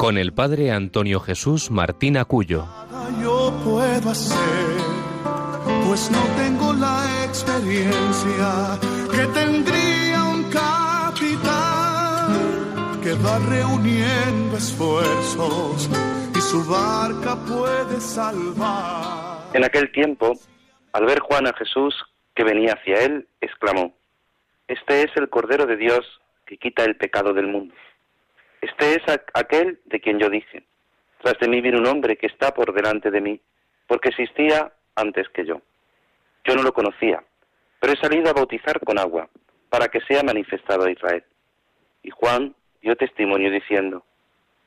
con el padre Antonio Jesús Martín Acuyo. Yo puedo hacer, pues no tengo la experiencia que tendría un capitán que va reuniendo esfuerzos y su barca puede salvar. En aquel tiempo, al ver Juan a Jesús que venía hacia él, exclamó, Este es el Cordero de Dios que quita el pecado del mundo. Este es aquel de quien yo dije, tras de mí viene un hombre que está por delante de mí, porque existía antes que yo. Yo no lo conocía, pero he salido a bautizar con agua, para que sea manifestado a Israel. Y Juan dio testimonio diciendo,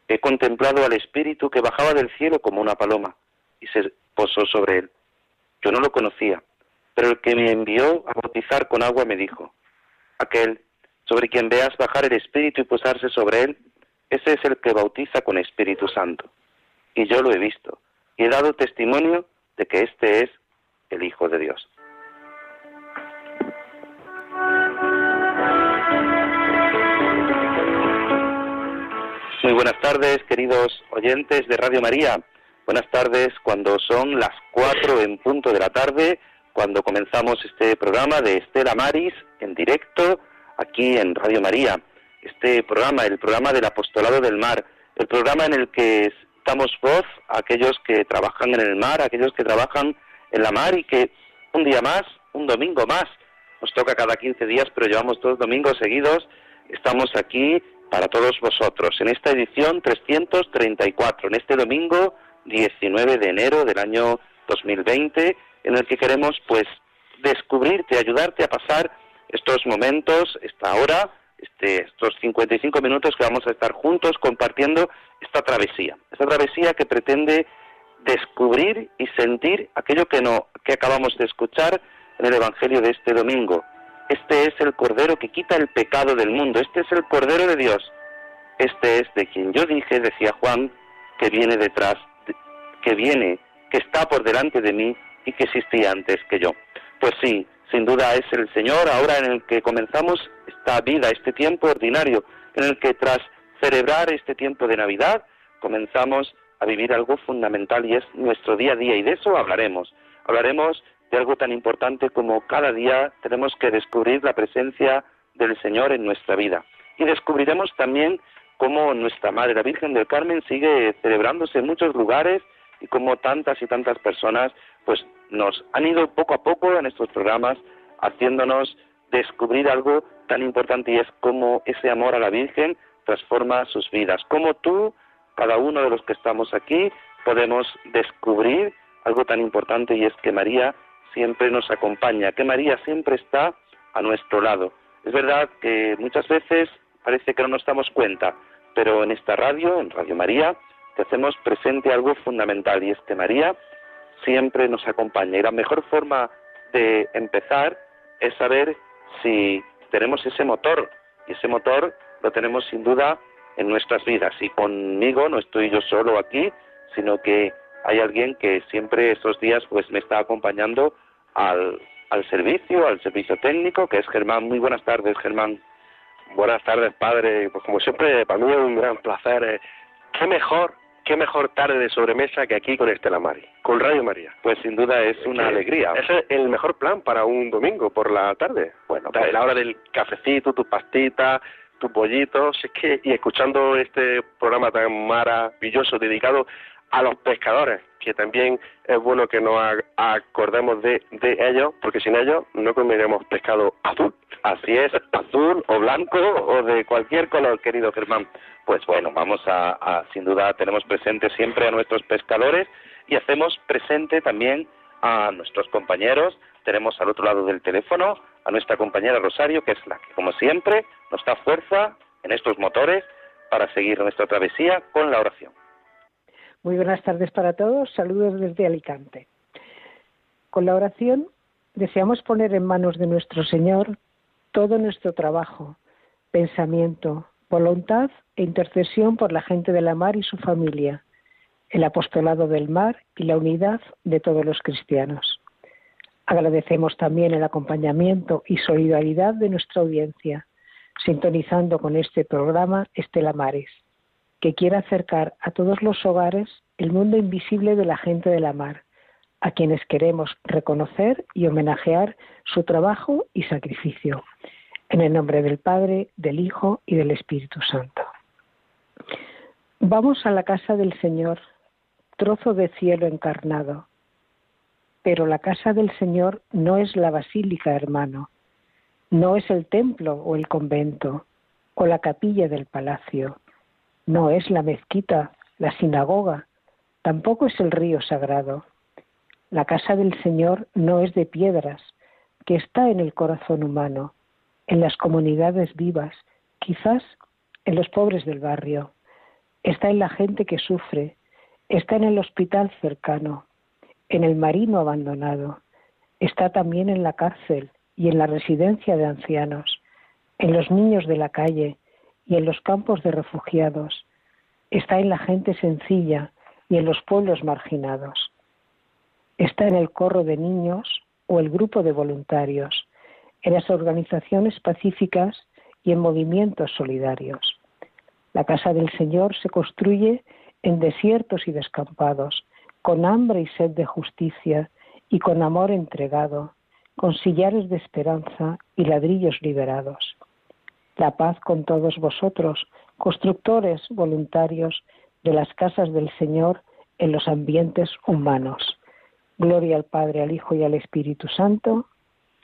he contemplado al Espíritu que bajaba del cielo como una paloma, y se posó sobre él. Yo no lo conocía, pero el que me envió a bautizar con agua me dijo, aquel sobre quien veas bajar el Espíritu y posarse sobre él, ese es el que bautiza con Espíritu Santo. Y yo lo he visto, y he dado testimonio de que este es el Hijo de Dios. Muy buenas tardes, queridos oyentes de Radio María. Buenas tardes cuando son las cuatro en punto de la tarde, cuando comenzamos este programa de Estela Maris en directo aquí en Radio María este programa, el programa del apostolado del mar, el programa en el que damos voz a aquellos que trabajan en el mar, a aquellos que trabajan en la mar y que un día más, un domingo más, nos toca cada 15 días, pero llevamos dos domingos seguidos, estamos aquí para todos vosotros en esta edición 334, en este domingo 19 de enero del año 2020, en el que queremos pues descubrirte, ayudarte a pasar estos momentos, esta hora, este, estos 55 minutos que vamos a estar juntos compartiendo esta travesía, esta travesía que pretende descubrir y sentir aquello que no que acabamos de escuchar en el evangelio de este domingo. Este es el cordero que quita el pecado del mundo, este es el cordero de Dios. Este es de quien yo dije, decía Juan, que viene detrás, que viene, que está por delante de mí y que existía antes que yo. Pues sí, sin duda es el Señor ahora en el que comenzamos esta vida, este tiempo ordinario, en el que tras celebrar este tiempo de Navidad comenzamos a vivir algo fundamental y es nuestro día a día y de eso hablaremos. Hablaremos de algo tan importante como cada día tenemos que descubrir la presencia del Señor en nuestra vida. Y descubriremos también cómo nuestra Madre, la Virgen del Carmen, sigue celebrándose en muchos lugares y cómo tantas y tantas personas pues nos han ido poco a poco en estos programas haciéndonos descubrir algo tan importante y es cómo ese amor a la Virgen transforma sus vidas. Cómo tú, cada uno de los que estamos aquí, podemos descubrir algo tan importante y es que María siempre nos acompaña, que María siempre está a nuestro lado. Es verdad que muchas veces parece que no nos damos cuenta, pero en esta radio, en Radio María, te hacemos presente algo fundamental y es que María siempre nos acompaña. Y la mejor forma de empezar es saber si tenemos ese motor, y ese motor lo tenemos sin duda en nuestras vidas. Y conmigo no estoy yo solo aquí, sino que hay alguien que siempre estos días pues me está acompañando al, al servicio, al servicio técnico, que es Germán. Muy buenas tardes, Germán. Buenas tardes, padre. Pues como siempre, para mí es un gran placer. Eh, ¿Qué mejor qué mejor tarde de sobremesa que aquí con Estela Mari, con Radio María. Pues sin duda es una alegría. Ese es el mejor plan para un domingo por la tarde. Bueno, pues, la hora del cafecito, tu pastita, tu pollito, es que y escuchando este programa tan maravilloso dedicado a los pescadores, que también es bueno que nos acordemos de, de ellos, porque sin ellos no comeremos pescado azul. Así es, azul o blanco o de cualquier color, querido Germán. Pues bueno, vamos a, sin duda, tenemos presente siempre a nuestros pescadores y hacemos presente también a nuestros compañeros. Tenemos al otro lado del teléfono a nuestra compañera Rosario, que es la que, como siempre, nos da fuerza en estos motores para seguir nuestra travesía con la oración. Muy buenas tardes para todos. Saludos desde Alicante. Con la oración deseamos poner en manos de nuestro Señor todo nuestro trabajo, pensamiento, voluntad e intercesión por la gente de la mar y su familia, el apostolado del mar y la unidad de todos los cristianos. Agradecemos también el acompañamiento y solidaridad de nuestra audiencia, sintonizando con este programa Estela Mares, que quiere acercar a todos los hogares el mundo invisible de la gente de la mar, a quienes queremos reconocer y homenajear su trabajo y sacrificio. En el nombre del Padre, del Hijo y del Espíritu Santo. Vamos a la casa del Señor, trozo de cielo encarnado. Pero la casa del Señor no es la basílica, hermano, no es el templo o el convento o la capilla del palacio, no es la mezquita, la sinagoga, tampoco es el río sagrado. La casa del Señor no es de piedras, que está en el corazón humano, en las comunidades vivas, quizás en los pobres del barrio. Está en la gente que sufre, está en el hospital cercano, en el marino abandonado, está también en la cárcel y en la residencia de ancianos, en los niños de la calle y en los campos de refugiados, está en la gente sencilla y en los pueblos marginados, está en el corro de niños o el grupo de voluntarios, en las organizaciones pacíficas y en movimientos solidarios. La casa del Señor se construye en desiertos y descampados, con hambre y sed de justicia y con amor entregado, con sillares de esperanza y ladrillos liberados. La paz con todos vosotros, constructores voluntarios de las casas del Señor en los ambientes humanos. Gloria al Padre, al Hijo y al Espíritu Santo.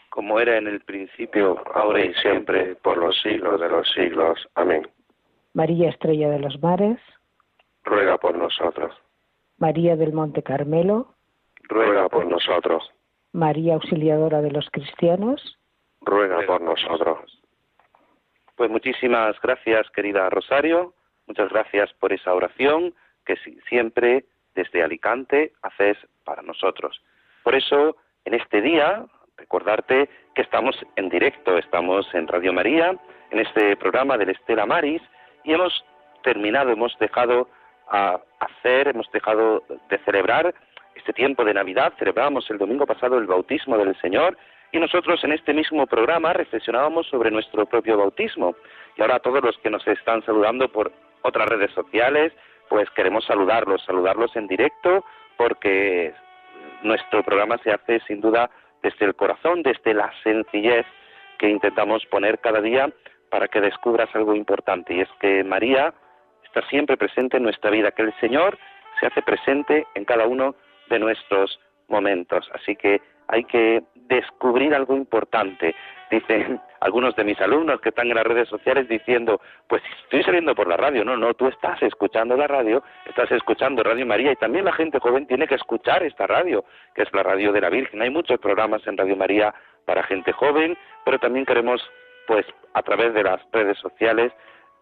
Como era en el principio, ahora y siempre, por los siglos de los siglos. Amén. María Estrella de los Mares. Ruega por nosotros. María del Monte Carmelo, ruega por nosotros. María Auxiliadora de los Cristianos, ruega por nosotros. Pues muchísimas gracias, querida Rosario, muchas gracias por esa oración que siempre desde Alicante haces para nosotros. Por eso, en este día, recordarte que estamos en directo, estamos en Radio María, en este programa del Estela Maris, y hemos terminado, hemos dejado a hacer, hemos dejado de celebrar este tiempo de Navidad, celebramos el domingo pasado el bautismo del Señor y nosotros en este mismo programa reflexionábamos sobre nuestro propio bautismo. Y ahora a todos los que nos están saludando por otras redes sociales, pues queremos saludarlos, saludarlos en directo porque nuestro programa se hace sin duda desde el corazón, desde la sencillez que intentamos poner cada día para que descubras algo importante y es que María está siempre presente en nuestra vida, que el Señor se hace presente en cada uno de nuestros momentos. Así que hay que descubrir algo importante. Dicen algunos de mis alumnos que están en las redes sociales diciendo, pues estoy saliendo por la radio. No, no, tú estás escuchando la radio, estás escuchando Radio María y también la gente joven tiene que escuchar esta radio, que es la radio de la Virgen. Hay muchos programas en Radio María para gente joven, pero también queremos, pues a través de las redes sociales,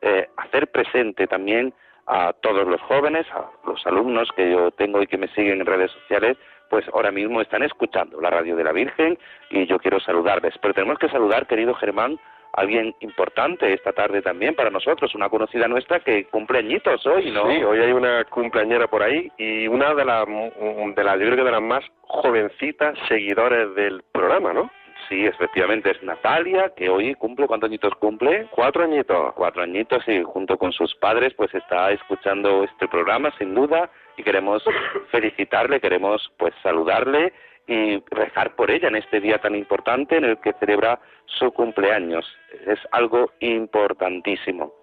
eh, hacer presente también a todos los jóvenes, a los alumnos que yo tengo y que me siguen en redes sociales, pues ahora mismo están escuchando la radio de la Virgen y yo quiero saludarles. Pero tenemos que saludar, querido Germán, a alguien importante esta tarde también para nosotros, una conocida nuestra que cumple añitos hoy, ¿no? Sí, hoy hay una cumpleañera por ahí y una de las, de las yo creo que de las más jovencitas seguidores del programa, ¿no? Sí, efectivamente es Natalia, que hoy cumple, ¿cuántos añitos cumple? Cuatro añitos. Cuatro añitos y junto con sus padres pues está escuchando este programa sin duda y queremos felicitarle, queremos pues saludarle y rezar por ella en este día tan importante en el que celebra su cumpleaños. Es algo importantísimo.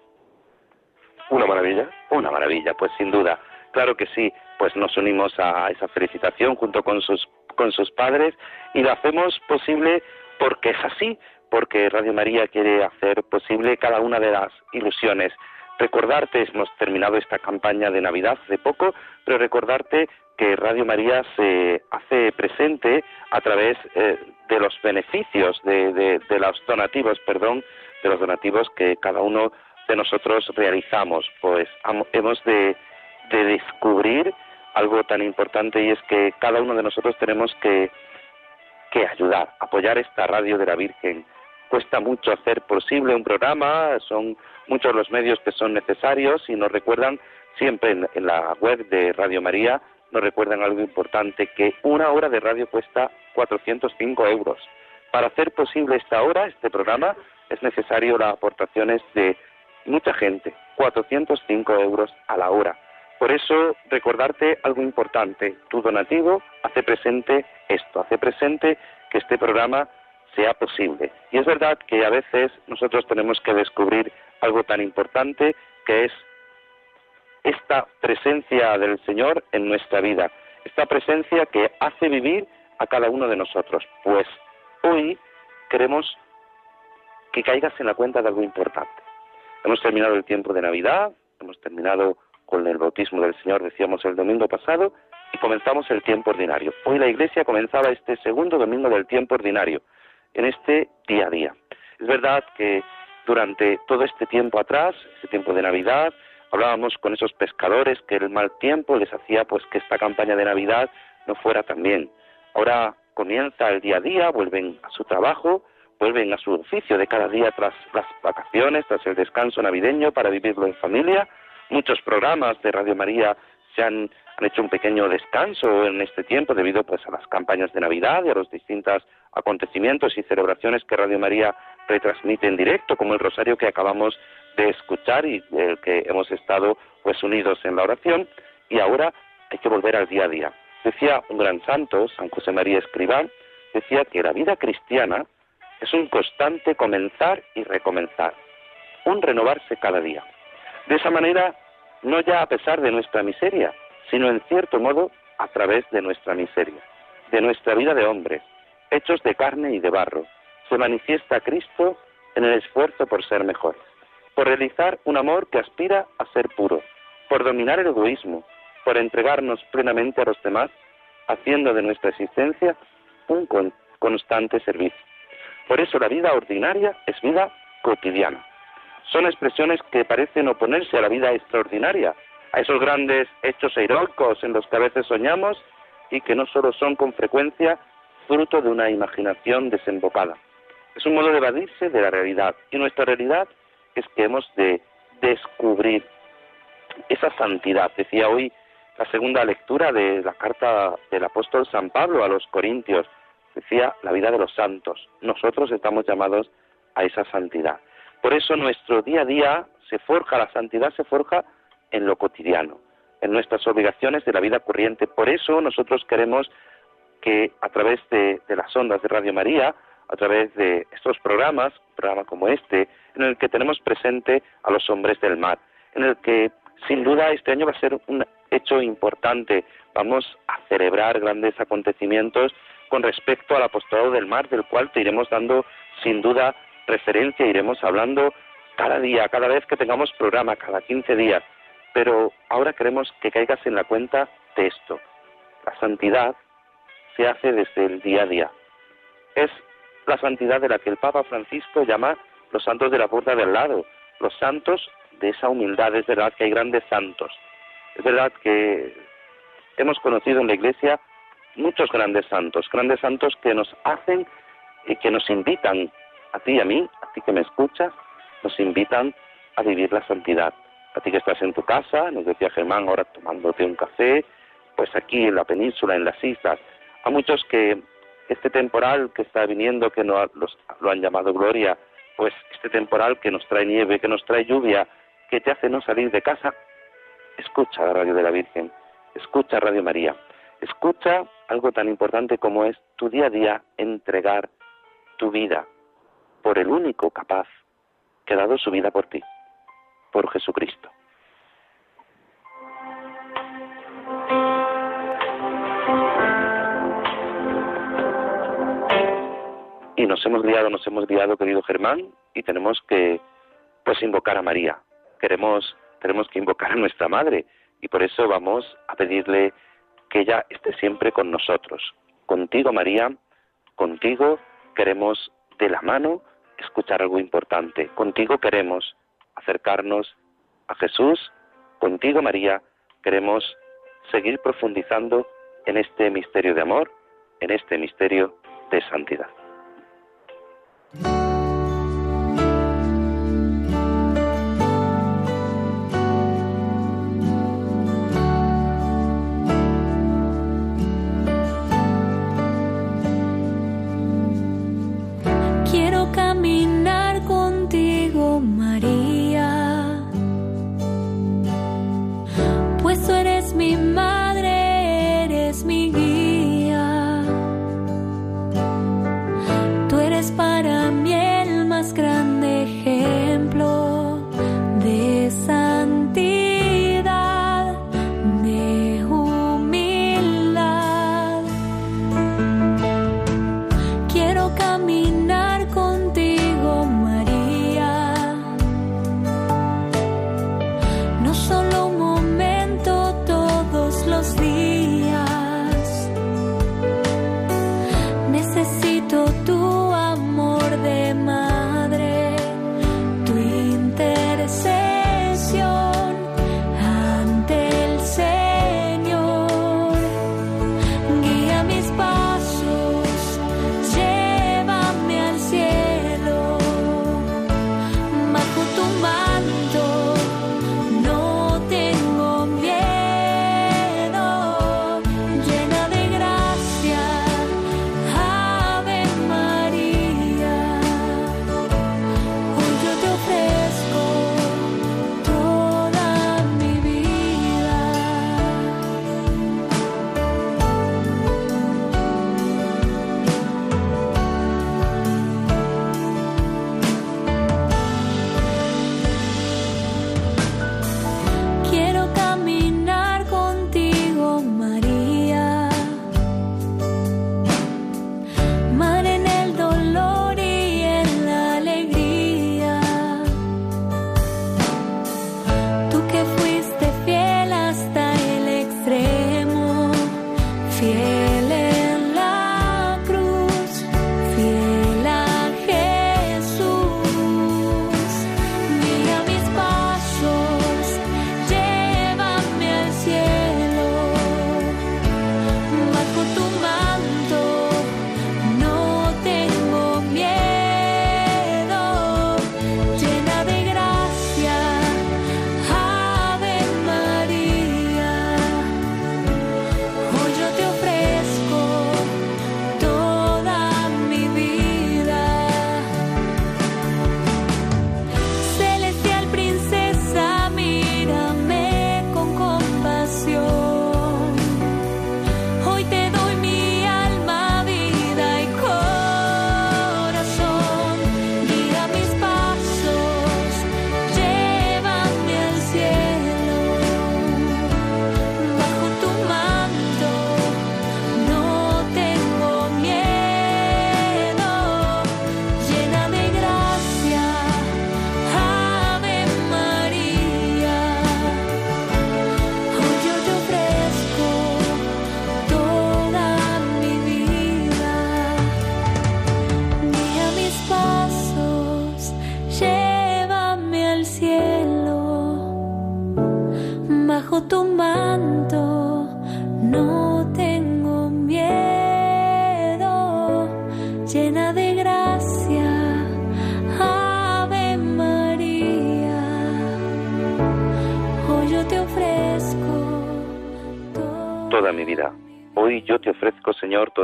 Una maravilla. Una maravilla, pues sin duda. Claro que sí, pues nos unimos a esa felicitación junto con sus con sus padres y lo hacemos posible porque es así, porque Radio María quiere hacer posible cada una de las ilusiones. Recordarte, hemos terminado esta campaña de Navidad hace poco, pero recordarte que Radio María se hace presente a través eh, de los beneficios, de, de, los donativos, perdón, de los donativos que cada uno de nosotros realizamos? Pues hemos de, de descubrir algo tan importante y es que cada uno de nosotros tenemos que, que ayudar, apoyar esta radio de la Virgen. Cuesta mucho hacer posible un programa, son muchos los medios que son necesarios y nos recuerdan siempre en, la web de Radio María, nos recuerdan algo importante, que una hora de radio cuesta 405 euros. Para hacer posible esta hora, este programa, es necesario las aportaciones de mucha gente, 405 euros a la hora. Por eso, recordarte algo importante, tu donativo hace presente esto, hace presente que este programa sea posible. Y es verdad que a veces nosotros tenemos que descubrir algo tan importante que es esta presencia del Señor en nuestra vida, esta presencia que hace vivir a cada uno de nosotros. Pues hoy queremos que caigas en la cuenta de algo importante. Hemos terminado el tiempo de Navidad, hemos terminado con el bautismo del Señor, decíamos el domingo pasado, y comenzamos el tiempo ordinario. Hoy la Iglesia comenzaba este segundo domingo del tiempo ordinario, en este día a día. Es verdad que durante todo este tiempo atrás, este tiempo de Navidad, hablábamos con esos pescadores que el mal tiempo les hacía pues que esta campaña de Navidad no fuera tan bien. Ahora comienza el día a día, vuelven a su trabajo, vuelven a su oficio de cada día tras las vacaciones, tras el descanso navideño para vivirlo en familia. Muchos programas de Radio María se han, hecho un pequeño descanso en este tiempo debido pues a las campañas de Navidad y a los distintos acontecimientos y celebraciones que Radio María retransmite en directo, como el rosario que acabamos de escuchar y el que hemos estado pues unidos en la oración y ahora hay que volver al día a día. Decía un gran santo, San José María Escribán, decía que la vida cristiana es un constante comenzar y recomenzar, un renovarse cada día. De esa manera, no ya a pesar de nuestra miseria, sino en cierto modo a través de nuestra miseria, de nuestra vida de hombre, hechos de carne y de barro, se manifiesta Cristo en el esfuerzo por ser mejores, por realizar un amor que aspira a ser puro, por dominar el egoísmo, por entregarnos plenamente a los demás, haciendo de nuestra existencia un constante servicio. Por eso la vida ordinaria es vida cotidiana. Son expresiones que parecen oponerse a la vida extraordinaria, a esos grandes hechos heroicos en los que a veces soñamos y que no solo son con frecuencia fruto de una imaginación desembocada. Es un modo de evadirse de la realidad y nuestra realidad es que hemos de descubrir esa santidad. Decía hoy la segunda lectura de la carta del apóstol San Pablo a los Corintios. Decía la vida de los santos. Nosotros estamos llamados a esa santidad. Por eso nuestro día a día se forja, la santidad se forja en lo cotidiano, en nuestras obligaciones de la vida corriente. Por eso nosotros queremos que a través de, las ondas de Radio María, a través de estos programas, un programa como este, en el que tenemos presente a los hombres del mar, en el que sin duda este año va a ser un hecho importante. Vamos a celebrar grandes acontecimientos con respecto al apostolado del mar, del cual te iremos dando sin duda referencia, iremos hablando cada día, cada vez que tengamos programa, cada 15 días. Pero ahora queremos que caigas en la cuenta de esto. La santidad se hace desde el día a día. Es la santidad de la que el Papa Francisco llama los santos de la puerta del lado, los santos de esa humildad. Es verdad que hay grandes santos, es verdad que hemos conocido en la Iglesia muchos grandes santos, grandes santos que nos hacen y que nos invitan, a ti y a mí, a ti que me escuchas, nos invitan a vivir la santidad. A ti que estás en tu casa, nos decía Germán ahora tomándote un café, pues aquí en la península, en las islas, a muchos que este temporal que está viniendo, que no, lo han llamado gloria, pues este temporal que nos trae nieve, que nos trae lluvia, que te hace no salir de casa, escucha la radio de la Virgen, escucha Radio María, escucha algo tan importante como es tu día a día entregar tu vida por el único capaz que ha dado su vida por ti, por Jesucristo. Y nos hemos guiado, nos hemos guiado, querido Germán, y tenemos que pues invocar a María. Queremos tenemos que invocar a nuestra madre y por eso vamos a pedirle que ella esté siempre con nosotros. Contigo, María, contigo queremos de la mano escuchar algo importante. Contigo queremos acercarnos a Jesús. Contigo, María, queremos seguir profundizando en este misterio de amor, en este misterio de santidad. Señor,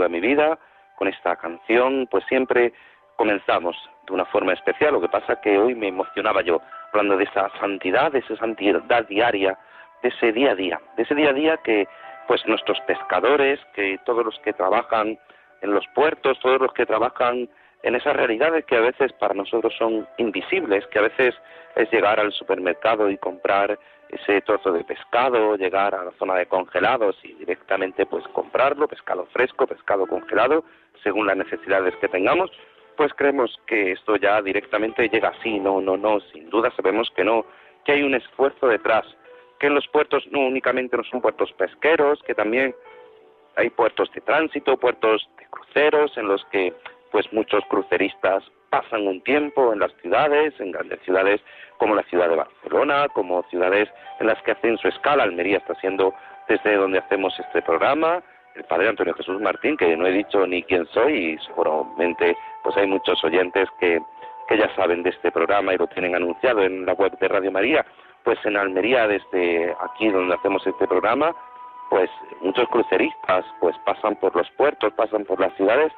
toda mi vida. Con esta canción, pues siempre comenzamos de una forma especial. Lo que pasa que hoy me emocionaba yo hablando de esa santidad, de esa santidad diaria, de ese día a día, de ese día a día que pues nuestros pescadores, que todos los que trabajan en los puertos, todos los que trabajan en esas realidades que a veces para nosotros son invisibles, que a veces es llegar al supermercado y comprar ese trozo de pescado, llegar a la zona de congelados y directamente pues comprarlo, pescado fresco, pescado congelado, según las necesidades que tengamos, pues creemos que esto ya directamente llega así, no, no, no, sin duda sabemos que no, que hay un esfuerzo detrás, que en los puertos no únicamente no son puertos pesqueros, que también hay puertos de tránsito, puertos de cruceros en los que pues muchos cruceristas pasan un tiempo en las ciudades, en grandes ciudades como la ciudad de Barcelona, como ciudades en las que hacen su escala. Almería está siendo desde donde hacemos este programa, el padre Antonio Jesús Martín, que no he dicho ni quién soy y seguramente pues hay muchos oyentes que, que ya saben de este programa y lo tienen anunciado en la web de Radio María. Pues en Almería, desde aquí donde hacemos este programa, pues muchos cruceristas pues pasan por los puertos, pasan por las ciudades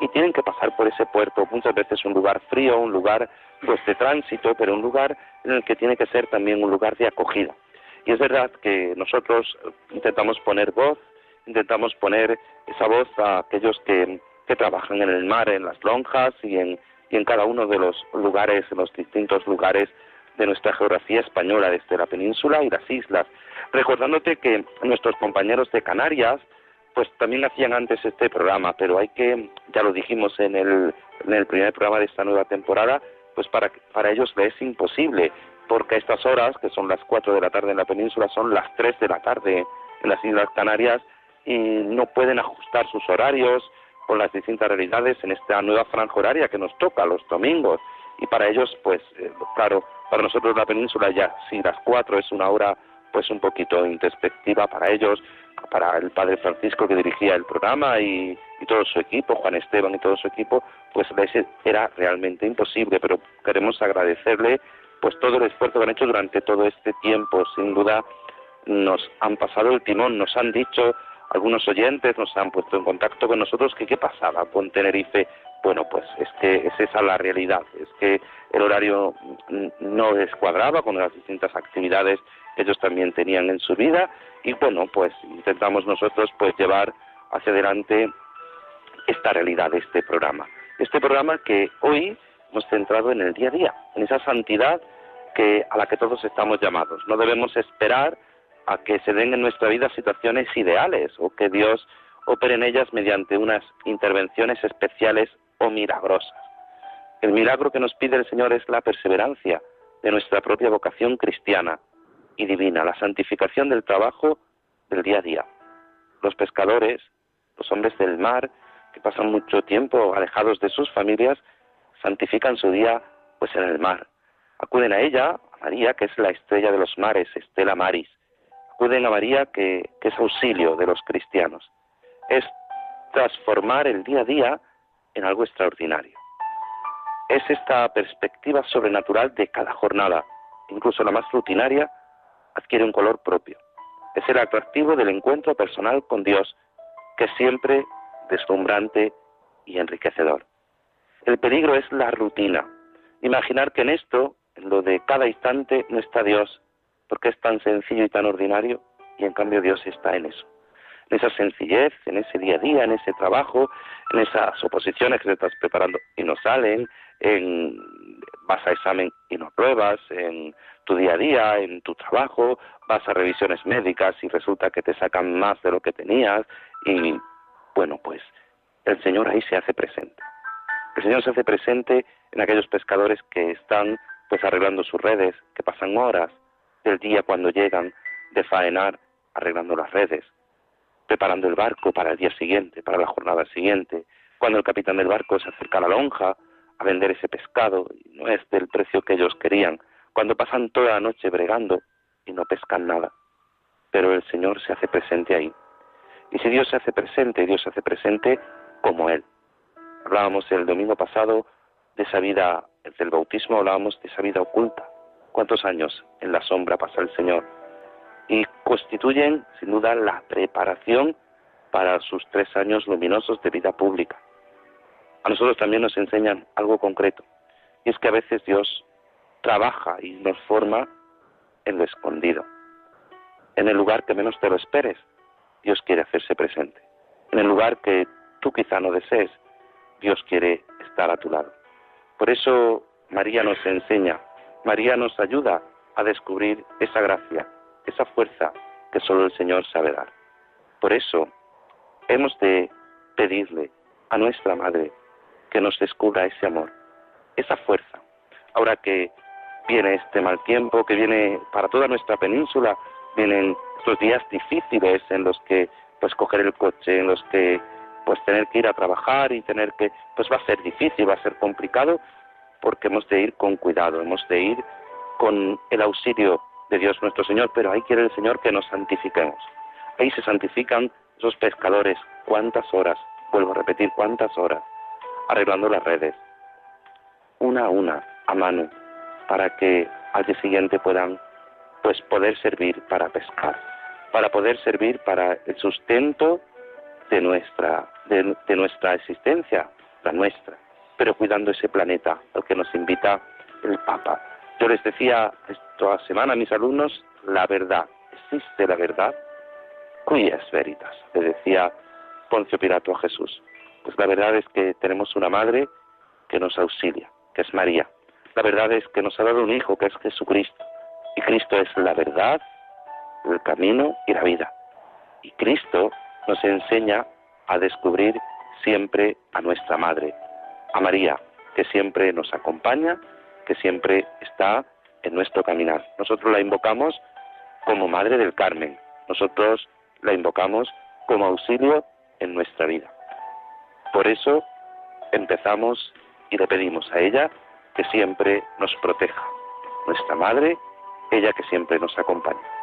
y tienen que pasar por ese puerto, muchas veces un lugar frío, un lugar pues de tránsito, pero un lugar en el que tiene que ser también un lugar de acogida. Y es verdad que nosotros intentamos poner voz intentamos poner esa voz a aquellos que, que trabajan en el mar, en las lonjas y en, y en cada uno de los lugares, en los distintos lugares de nuestra geografía española, desde la península y las islas. Recordándote que nuestros compañeros de Canarias, pues también hacían antes este programa, pero hay que, ya lo dijimos en el, en el primer programa de esta nueva temporada, pues para, para ellos es imposible, porque a estas horas, que son las 4 de la tarde en la península, son las 3 de la tarde en las Islas Canarias, y no pueden ajustar sus horarios con las distintas realidades en esta nueva franja horaria que nos toca los domingos. Y para ellos, pues, eh, claro, para nosotros la península ya, si las cuatro es una hora, pues un poquito introspectiva para ellos, para el padre Francisco que dirigía el programa y, y todo su equipo, Juan Esteban y todo su equipo, pues era realmente imposible, pero queremos agradecerle pues todo el esfuerzo que han hecho durante todo este tiempo, sin duda nos han pasado el timón, nos han dicho algunos oyentes nos han puesto en contacto con nosotros que qué pasaba con Tenerife. Bueno, pues es que es esa la realidad, es que el horario no descuadraba con las distintas actividades ellos también tenían en su vida y bueno, pues intentamos nosotros pues llevar hacia adelante esta realidad este programa. Este programa que hoy hemos centrado en el día a día, en esa santidad que a la que todos estamos llamados. No debemos esperar a que se den en nuestra vida situaciones ideales o que Dios opere en ellas mediante unas intervenciones especiales o milagrosas. El milagro que nos pide el Señor es la perseverancia de nuestra propia vocación cristiana y divina, la santificación del trabajo del día a día. Los pescadores, los hombres del mar, que pasan mucho tiempo alejados de sus familias, santifican su día pues en el mar. Acuden a ella, a María, que es la estrella de los mares, Estela Maris, acuden a María que, es auxilio de los cristianos. Es transformar el día a día en algo extraordinario. Es esta perspectiva sobrenatural de cada jornada, incluso la más rutinaria, adquiere un color propio. Es el atractivo del encuentro personal con Dios, que es siempre deslumbrante y enriquecedor. El peligro es la rutina. Imaginar que en esto, en lo de cada instante, no está Dios, porque es tan sencillo y tan ordinario, y en cambio Dios está en eso. En esa sencillez, en ese día a día, en ese trabajo, en esas oposiciones que te estás preparando y no salen, en vas a examen y no pruebas, en tu día a día, en tu trabajo, vas a revisiones médicas y resulta que te sacan más de lo que tenías y bueno, pues el Señor ahí se hace presente. El Señor se hace presente en aquellos pescadores que están pues arreglando sus redes, que pasan horas, del día cuando llegan de faenar, arreglando las redes, preparando el barco para el día siguiente, para la jornada siguiente, cuando el capitán del barco se acerca a la lonja a vender ese pescado y no es del precio que ellos querían, cuando pasan toda la noche bregando y no pescan nada. Pero el Señor se hace presente ahí. Y si Dios se hace presente, Dios se hace presente como Él. Hablábamos el domingo pasado de esa vida, del bautismo hablábamos de esa vida oculta, cuántos años en la sombra pasa el Señor y constituyen sin duda la preparación para sus tres años luminosos de vida pública. A nosotros también nos enseñan algo concreto y es que a veces Dios trabaja y nos forma en lo escondido. En el lugar que menos te lo esperes, Dios quiere hacerse presente. En el lugar que tú quizá no desees, Dios quiere estar a tu lado. Por eso María nos enseña María nos ayuda a descubrir esa gracia, esa fuerza que solo el Señor sabe dar. Por eso hemos de pedirle a nuestra Madre que nos descubra ese amor, esa fuerza. Ahora que viene este mal tiempo, que viene para toda nuestra península, vienen estos días difíciles en los que pues coger el coche, en los que pues tener que ir a trabajar y tener que pues va a ser difícil, va a ser complicado, porque hemos de ir con cuidado, hemos de ir con el auxilio de Dios nuestro Señor, pero ahí quiere el Señor que nos santifiquemos. Ahí se santifican esos pescadores, cuántas horas, vuelvo a repetir, cuántas horas, arreglando las redes, una a una, a mano, para que al día siguiente puedan pues poder servir para pescar, para poder servir para el sustento de nuestra, de, nuestra existencia, la nuestra, pero cuidando ese planeta al que nos invita el Papa. Yo les decía esta semana a mis alumnos, la verdad, existe la verdad, es veritas, le decía Poncio Pilato a Jesús. Pues la verdad es que tenemos una madre que nos auxilia, que es María. La verdad es que nos ha dado un hijo, que es Jesucristo. Y Cristo es la verdad, el camino y la vida. Y Cristo nos enseña a descubrir siempre a nuestra Madre, a María, que siempre nos acompaña, que siempre está en nuestro caminar. Nosotros la invocamos como Madre del Carmen, nosotros la invocamos como auxilio en nuestra vida. Por eso empezamos y le pedimos a ella que siempre nos proteja, nuestra Madre, ella que siempre nos acompaña.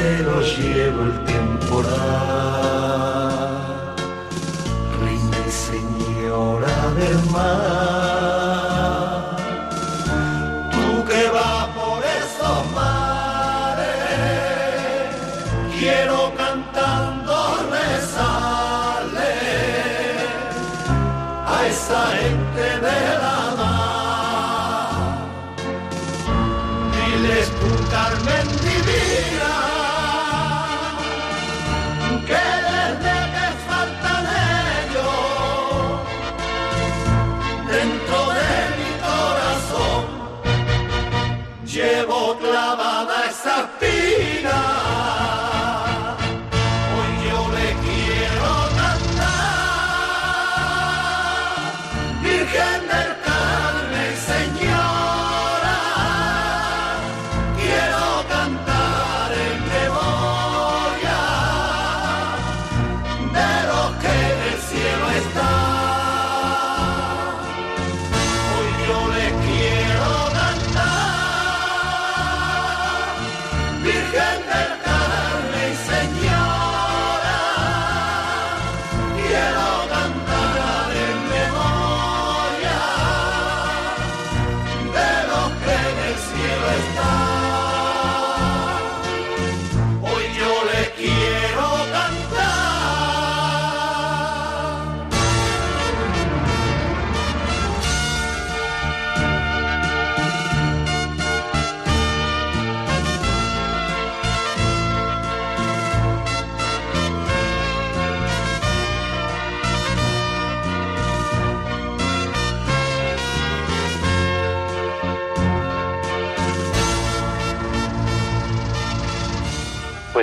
se los lleva el temporal. Reina señora del mar.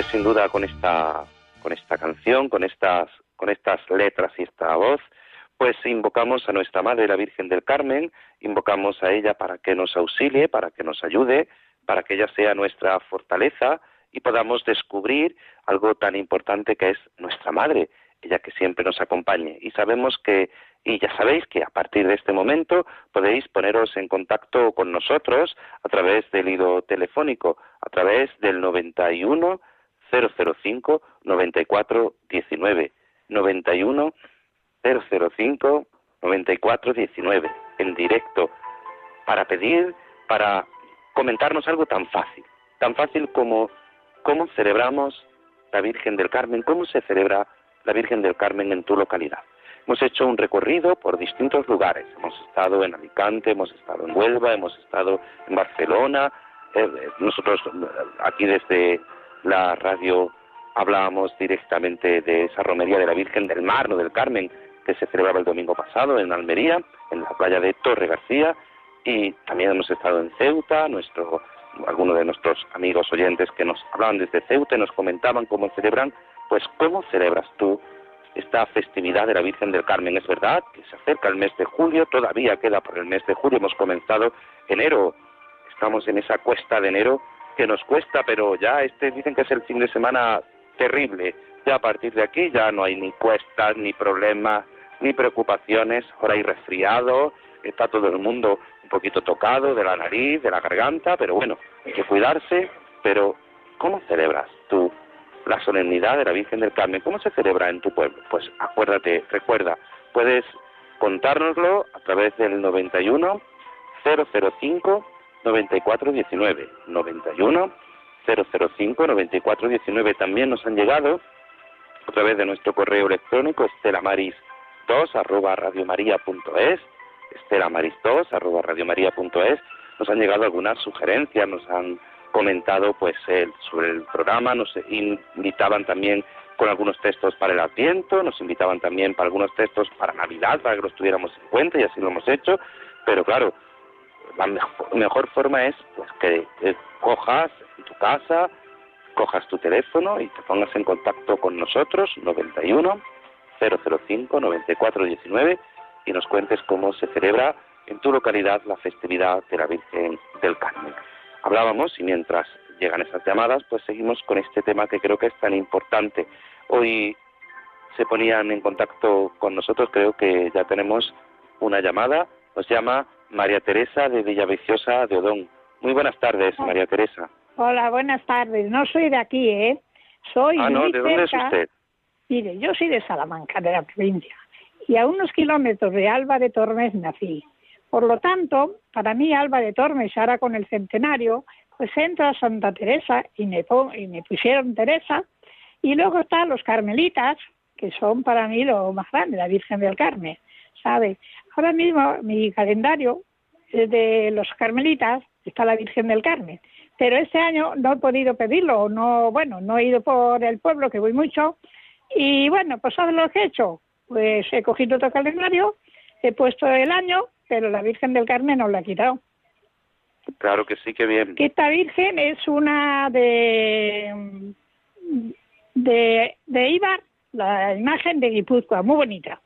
Sin duda con esta con esta canción, con estas con estas letras y esta voz, pues invocamos a nuestra Madre la Virgen del Carmen, invocamos a ella para que nos auxilie, para que nos ayude, para que ella sea nuestra fortaleza y podamos descubrir algo tan importante que es nuestra Madre, ella que siempre nos acompañe. Y sabemos que, y ya sabéis que a partir de este momento podéis poneros en contacto con nosotros a través del hilo telefónico, a través del 91 005 94 19. 91 005 94 19 en directo para pedir, para comentarnos algo tan fácil, tan fácil como cómo celebramos la Virgen del Carmen, cómo se celebra la Virgen del Carmen en tu localidad. Hemos hecho un recorrido por distintos lugares. Hemos estado en Alicante, hemos estado en Huelva, hemos estado en Barcelona. Eh, nosotros aquí desde la radio. Hablábamos directamente de esa romería de la Virgen del Mar, no del Carmen, que se celebraba el domingo pasado en Almería, en la playa de Torre García, y también hemos estado en Ceuta, nuestro, algunos de nuestros amigos oyentes que nos hablaban desde Ceuta nos comentaban cómo celebran, pues cómo celebras tú esta festividad de la Virgen del Carmen. Es verdad que se acerca el mes de julio, todavía queda por el mes de julio, hemos comenzado enero, estamos en esa cuesta de enero que nos cuesta, pero ya este dicen que es el fin de semana terrible. Ya a partir de aquí ya no hay ni cuestas, ni problemas, ni preocupaciones, ahora hay resfriado, está todo el mundo un poquito tocado de la nariz, de la garganta, pero bueno, hay que cuidarse, pero ¿cómo celebras tú la solemnidad de la Virgen del Carmen? ¿Cómo se celebra en tu pueblo? Pues acuérdate, recuerda, puedes contárnoslo a través del 91 005 9419 91 005 9419 también nos han llegado a través de nuestro correo electrónico estelamaris 2 arroba radiomaria.es, estelamaris 2 arroba radiomaria.es, nos han llegado algunas sugerencias, nos han comentado pues sobre el programa, nos invitaban también con algunos textos para el Adviento, nos invitaban también para algunos textos para Navidad, para que los tuviéramos en cuenta y así lo hemos hecho, pero claro, la mejor, forma es pues que cojas en tu casa, cojas tu teléfono y te pongas en contacto con nosotros, 91 005 9419 y nos cuentes cómo se celebra en tu localidad la festividad de la Virgen del Carmen. Hablábamos y mientras llegan esas llamadas, pues seguimos con este tema que creo que es tan importante. Hoy se ponían en contacto con nosotros, creo que ya tenemos una llamada, nos llama María Teresa de Villaviciosa de Odón. Muy buenas tardes, María Teresa. Hola, buenas tardes. No soy de aquí, ¿eh? Soy ah, no, ¿de dónde es usted? Mire, yo soy de Salamanca, de la provincia, y a unos kilómetros de Alba de Tormes nací. Por lo tanto, para mí Alba de Tormes, ahora con el centenario, pues entra a Santa Teresa y me, y me pusieron Teresa, y luego están los carmelitas, que son para mí lo más grande, la Virgen del Carmen, ¿sabe? Ahora mismo mi calendario de los carmelitas está la Virgen del Carmen, pero este año no he podido pedirlo, no, bueno, no he ido por el pueblo, que voy mucho, y bueno, pues ¿sabes lo que he hecho? Pues he cogido otro calendario, he puesto el año, pero la Virgen del Carmen no la he quitado. Claro que sí, que bien. esta Virgen es una de, de, de Ibar, la imagen de Guipúzcoa, muy bonita.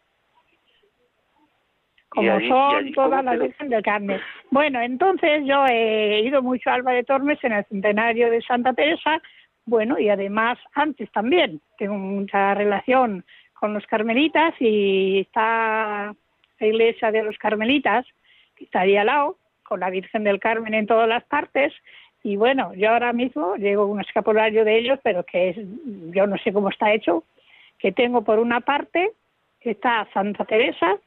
Como son todas las Virgen del Carmen. Bueno, entonces yo he ido mucho a Alba de Tormes en el centenario de Santa Teresa, bueno, y además antes también tengo mucha relación con los carmelitas y está la iglesia de los carmelitas, que está ahí al lado, con la Virgen del Carmen en todas las partes. Y bueno, yo ahora mismo llevo un escapulario de ellos, pero que es, yo no sé cómo está hecho, que tengo por una parte, está Santa Teresa,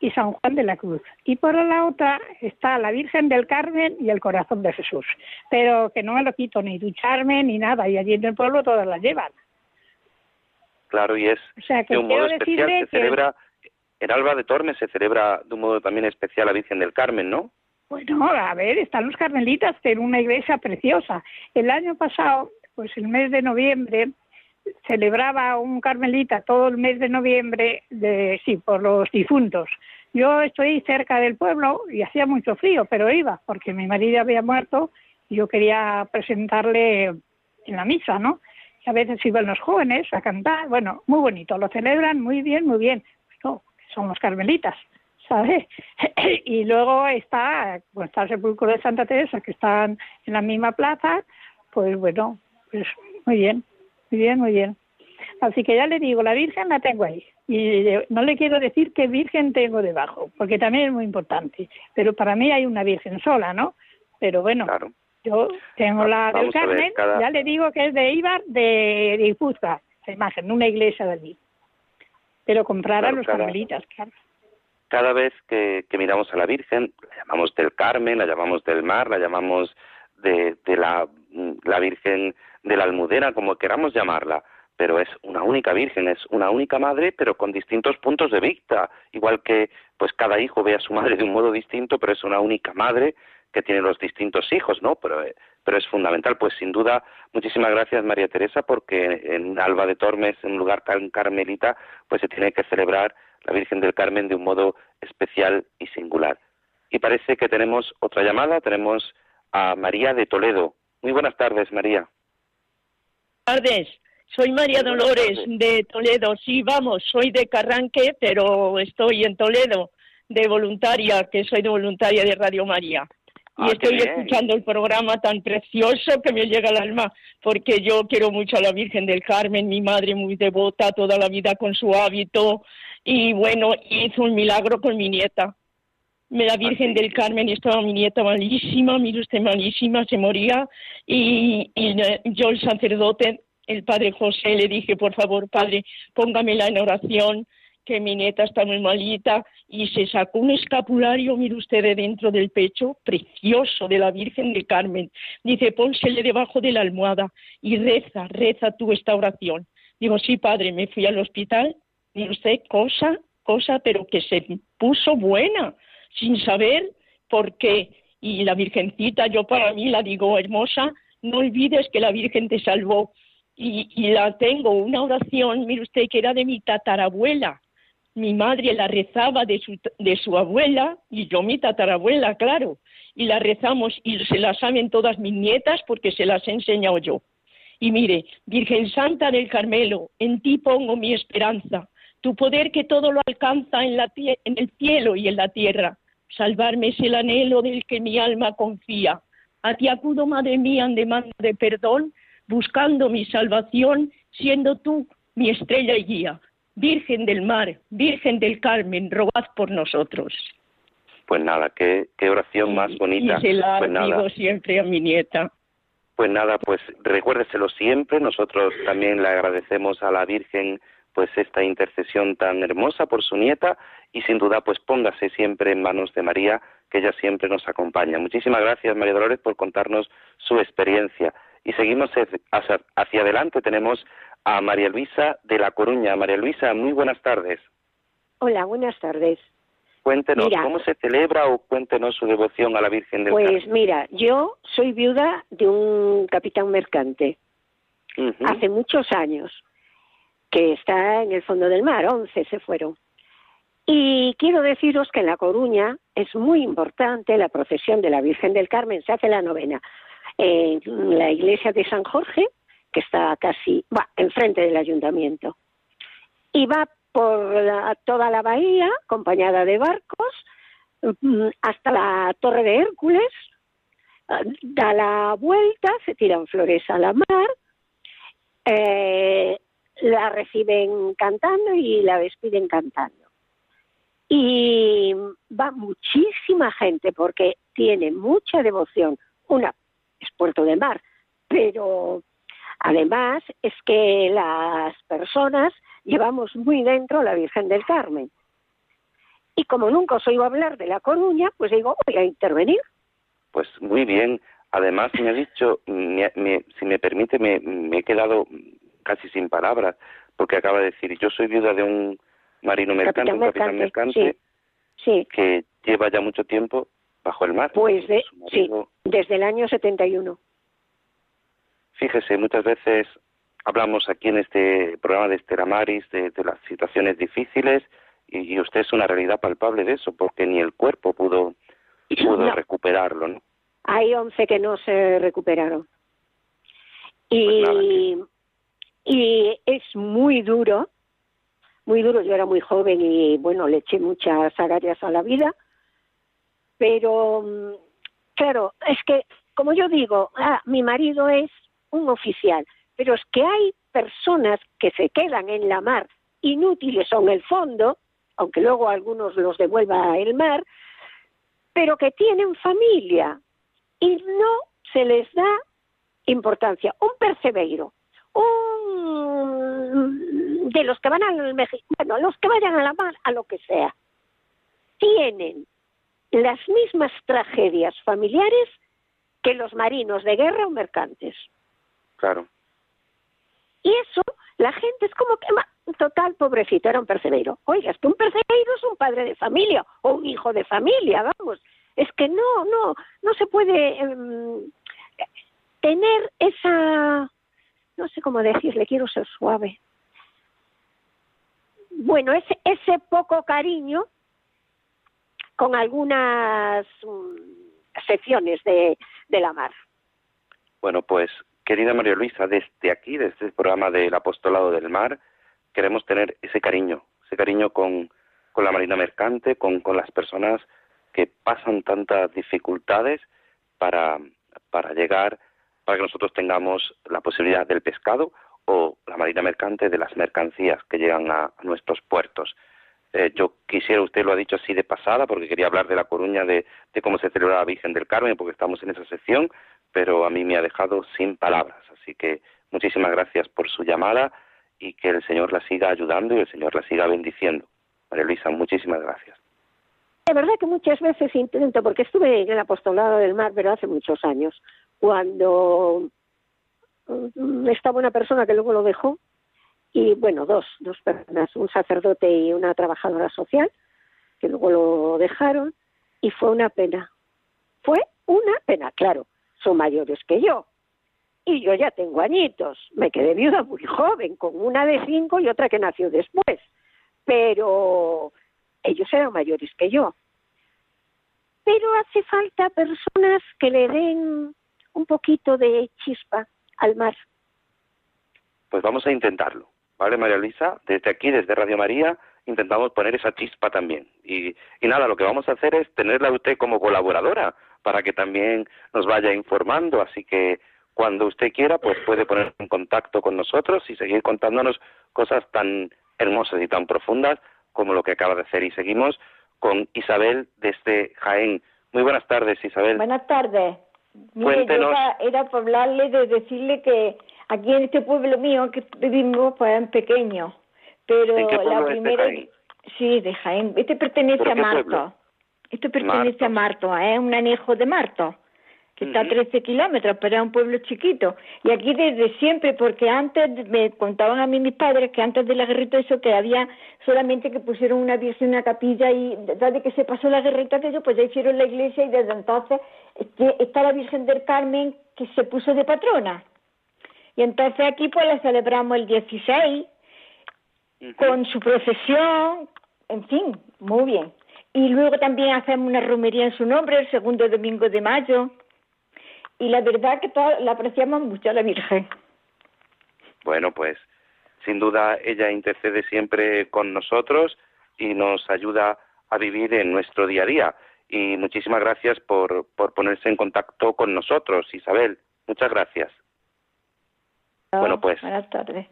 y San Juan de la Cruz. Y por la otra está la Virgen del Carmen y el Corazón de Jesús. Pero que no me lo quito ni ducharme ni nada, y allí en el pueblo todas las llevan. Claro, y es de un modo especial, se celebra, en Alba de Tormes se celebra de un modo también especial la Virgen del Carmen, ¿no? Bueno, a ver, están los carmelitas en una iglesia preciosa. El año pasado, pues el mes de noviembre, celebraba un carmelita todo el mes de noviembre, de, sí, por los difuntos. Yo estoy cerca del pueblo y hacía mucho frío, pero iba porque mi marido había muerto y yo quería presentarle en la misa, ¿no? Y a veces iban los jóvenes a cantar, bueno, muy bonito, lo celebran muy bien, muy bien. Son los carmelitas, ¿sabes? y luego está, pues está el sepulcro de Santa Teresa, que están en la misma plaza, pues bueno, pues muy bien. Muy bien, muy bien. Así que ya le digo, la Virgen la tengo ahí. Y no le quiero decir qué Virgen tengo debajo, porque también es muy importante. Pero para mí hay una Virgen sola, ¿no? Pero bueno, yo tengo la del Carmen, ya le digo que es de Ibar, de, de Ipuzca, esa imagen, una iglesia de allí. Pero comprar a los carmelitas, claro cada vez que, miramos a la Virgen, la llamamos del Carmen, la llamamos del Mar, la llamamos de, la, la, Virgen de la Almudena, como queramos llamarla, pero es una única Virgen, es una única madre, pero con distintos puntos de vista, igual que pues cada hijo ve a su madre de un modo distinto, pero es una única madre que tiene los distintos hijos, ¿no? Pero, pero es fundamental, pues sin duda, muchísimas gracias María Teresa, porque en Alba de Tormes, en un lugar tan carmelita, pues se tiene que celebrar la Virgen del Carmen de un modo especial y singular. Y parece que tenemos otra llamada, tenemos a María de Toledo. Muy buenas tardes, María. Buenas tardes. Soy María Dolores de Toledo. Sí, vamos, soy de Carranque, pero estoy en Toledo de voluntaria, que soy de voluntaria de Radio María. Y ah, estoy escuchando el programa tan precioso que me llega al alma, porque yo quiero mucho a la Virgen del Carmen, mi madre muy devota toda la vida con su hábito, y bueno, hizo un milagro con mi nieta. La Virgen del Carmen estaba mi nieta malísima, mire usted malísima, se moría, y, y yo el sacerdote, el padre José, le dije, por favor, padre, póngamela en oración, que mi nieta está muy malita y se sacó un escapulario, mire usted, de dentro del pecho, precioso, de la Virgen de Carmen. Dice, pónsele debajo de la almohada y reza, reza tú esta oración. Digo, sí, padre, me fui al hospital, mire usted, cosa, cosa, pero que se puso buena, sin saber por qué. Y la Virgencita, yo para mí la digo hermosa, no olvides que la Virgen te salvó. Y, y la tengo, una oración, mire usted, que era de mi tatarabuela, mi madre la rezaba de su, de su abuela y yo mi tatarabuela, claro, y la rezamos y se la saben todas mis nietas porque se las he enseñado yo. Y mire, Virgen Santa del Carmelo, en ti pongo mi esperanza, tu poder que todo lo alcanza en, la en el cielo y en la tierra. Salvarme es el anhelo del que mi alma confía. A ti acudo, Madre mía, en demanda de perdón, buscando mi salvación, siendo tú mi estrella y guía. Virgen del Mar, Virgen del Carmen, rogad por nosotros. Pues nada, qué, oración más bonita. Y se la pues digo siempre a mi nieta. Pues nada, pues recuérdeselo siempre. Nosotros también le agradecemos a la Virgen pues esta intercesión tan hermosa por su nieta y sin duda pues póngase siempre en manos de María, que ella siempre nos acompaña. Muchísimas gracias María Dolores por contarnos su experiencia. Y seguimos hacia adelante. Tenemos a María Luisa de La Coruña. María Luisa, muy buenas tardes. Hola, buenas tardes. Cuéntenos, ¿cómo se celebra o cuéntenos su devoción a la Virgen del Pues mira, yo soy viuda de un capitán mercante hace muchos años, que está en el fondo del mar, once se fueron. Y quiero deciros que en La Coruña es muy importante la procesión de la Virgen del Carmen, se hace la novena en la iglesia de San Jorge, que está casi, va, enfrente del ayuntamiento. Y va por toda la bahía, acompañada de barcos, mm, hasta la Torre de Hércules, da la vuelta, se tiran flores a la mar, eh, la reciben cantando y la despiden cantando. Y va muchísima gente porque tiene mucha devoción. Una es Puerto de Mar, pero Además, es que las personas llevamos muy dentro la Virgen del Carmen. Y como nunca os oigo hablar de La Coruña, pues digo, voy a intervenir. Pues muy bien. Además, me ha dicho, si me permite, me, he quedado casi sin palabras, porque acaba de decir, yo soy viuda de un marino mercante, un capitán mercante, sí, que lleva ya mucho tiempo bajo el mar. Pues sí, desde el año 71. Fíjese, muchas veces hablamos aquí en este programa de Estela Maris de, las situaciones difíciles y, usted es una realidad palpable de eso, porque ni el cuerpo pudo, pudo recuperarlo, ¿no? Hay once que no se recuperaron. Y, pues y es muy duro, muy duro. Yo era muy joven y, bueno, le eché muchas agallas a la vida, pero, mm, claro, es que, como yo digo, ah, mi marido es un oficial, pero es que hay personas que se quedan en la mar inútiles en el fondo, aunque luego algunos los devuelva el mar, pero que tienen familia y no se les da importancia. Un percebeiro, un de los que van al bueno, los que vayan a la mar, a lo que sea, tienen las mismas tragedias familiares que los marinos de guerra o mercantes. Claro. Y eso, la gente es como que, total, pobrecito, era un percebeiro. Oiga, es que un percebeiro es un padre de familia o un hijo de familia, vamos. Es que no, no, no se puede em, tener esa, no sé cómo decirle, quiero ser suave. Bueno, ese, ese poco cariño con algunas mm, de, de la mar. Bueno, pues querida María Luisa, desde aquí, desde el programa del Apostolado del Mar, queremos tener ese cariño, ese cariño con, con la marina mercante, con, con las personas que pasan tantas dificultades para, para llegar, para que nosotros tengamos la posibilidad del pescado o la marina mercante de las mercancías que llegan a nuestros puertos. Eh, yo quisiera, usted lo ha dicho así de pasada, porque quería hablar de La Coruña, de, cómo se celebra la Virgen del Carmen, porque estamos en esa sección, pero a mí me ha dejado sin palabras. Así que muchísimas gracias por su llamada y que el Señor la siga ayudando y el Señor la siga bendiciendo. María Luisa, muchísimas gracias. De verdad que muchas veces intento, porque estuve en el apostolado del mar, pero hace muchos años, cuando mm, estaba una persona que luego lo dejó, y bueno, dos, dos personas, un sacerdote y una trabajadora social, que luego lo dejaron y fue una pena. Fue una pena, claro, son mayores que yo. Y yo ya tengo añitos, me quedé viuda muy joven, con una de cinco y otra que nació después. Pero ellos eran mayores que yo. Pero hace falta personas que le den un poquito de chispa al mar. Pues vamos a intentarlo. ¿vale, María Luisa? Desde aquí, desde Radio María, intentamos poner esa chispa también. Y, y nada, lo que vamos a hacer es tenerla a usted como colaboradora para que también nos vaya informando, así que cuando usted quiera, pues puede ponerse en contacto con nosotros y seguir contándonos cosas tan hermosas y tan profundas como lo que acaba de hacer. Y seguimos con Isabel desde Jaén. Muy buenas tardes, Isabel. Buenas tardes. Cuéntenos. era por hablarle de decirle que Aquí en este pueblo mío que vivimos, pues es pequeño, pero la primera... Sí, de Jaén. Este pertenece a Marto. Esto pertenece a Marto, es ¿eh? un anejo de Marto, que está a 13 kilómetros, pero es un pueblo chiquito. Y aquí desde siempre, porque antes me contaban a mí mis padres que antes de la guerrita eso que había solamente que pusieron una virgen en una capilla y desde que se pasó la guerrita aquello, pues ya hicieron la iglesia y desde entonces está la Virgen del Carmen que se puso de patrona. Y entonces aquí pues la celebramos el 16 con su procesión, en fin, muy bien. Y luego también hacemos una romería en su nombre el segundo domingo de mayo. Y la verdad que la apreciamos mucho a la Virgen. Bueno, pues sin duda ella intercede siempre con nosotros y nos ayuda a vivir en nuestro día a día. Y muchísimas gracias por, por ponerse en contacto con nosotros, Isabel. Muchas gracias. Bueno, pues. Buenas tardes.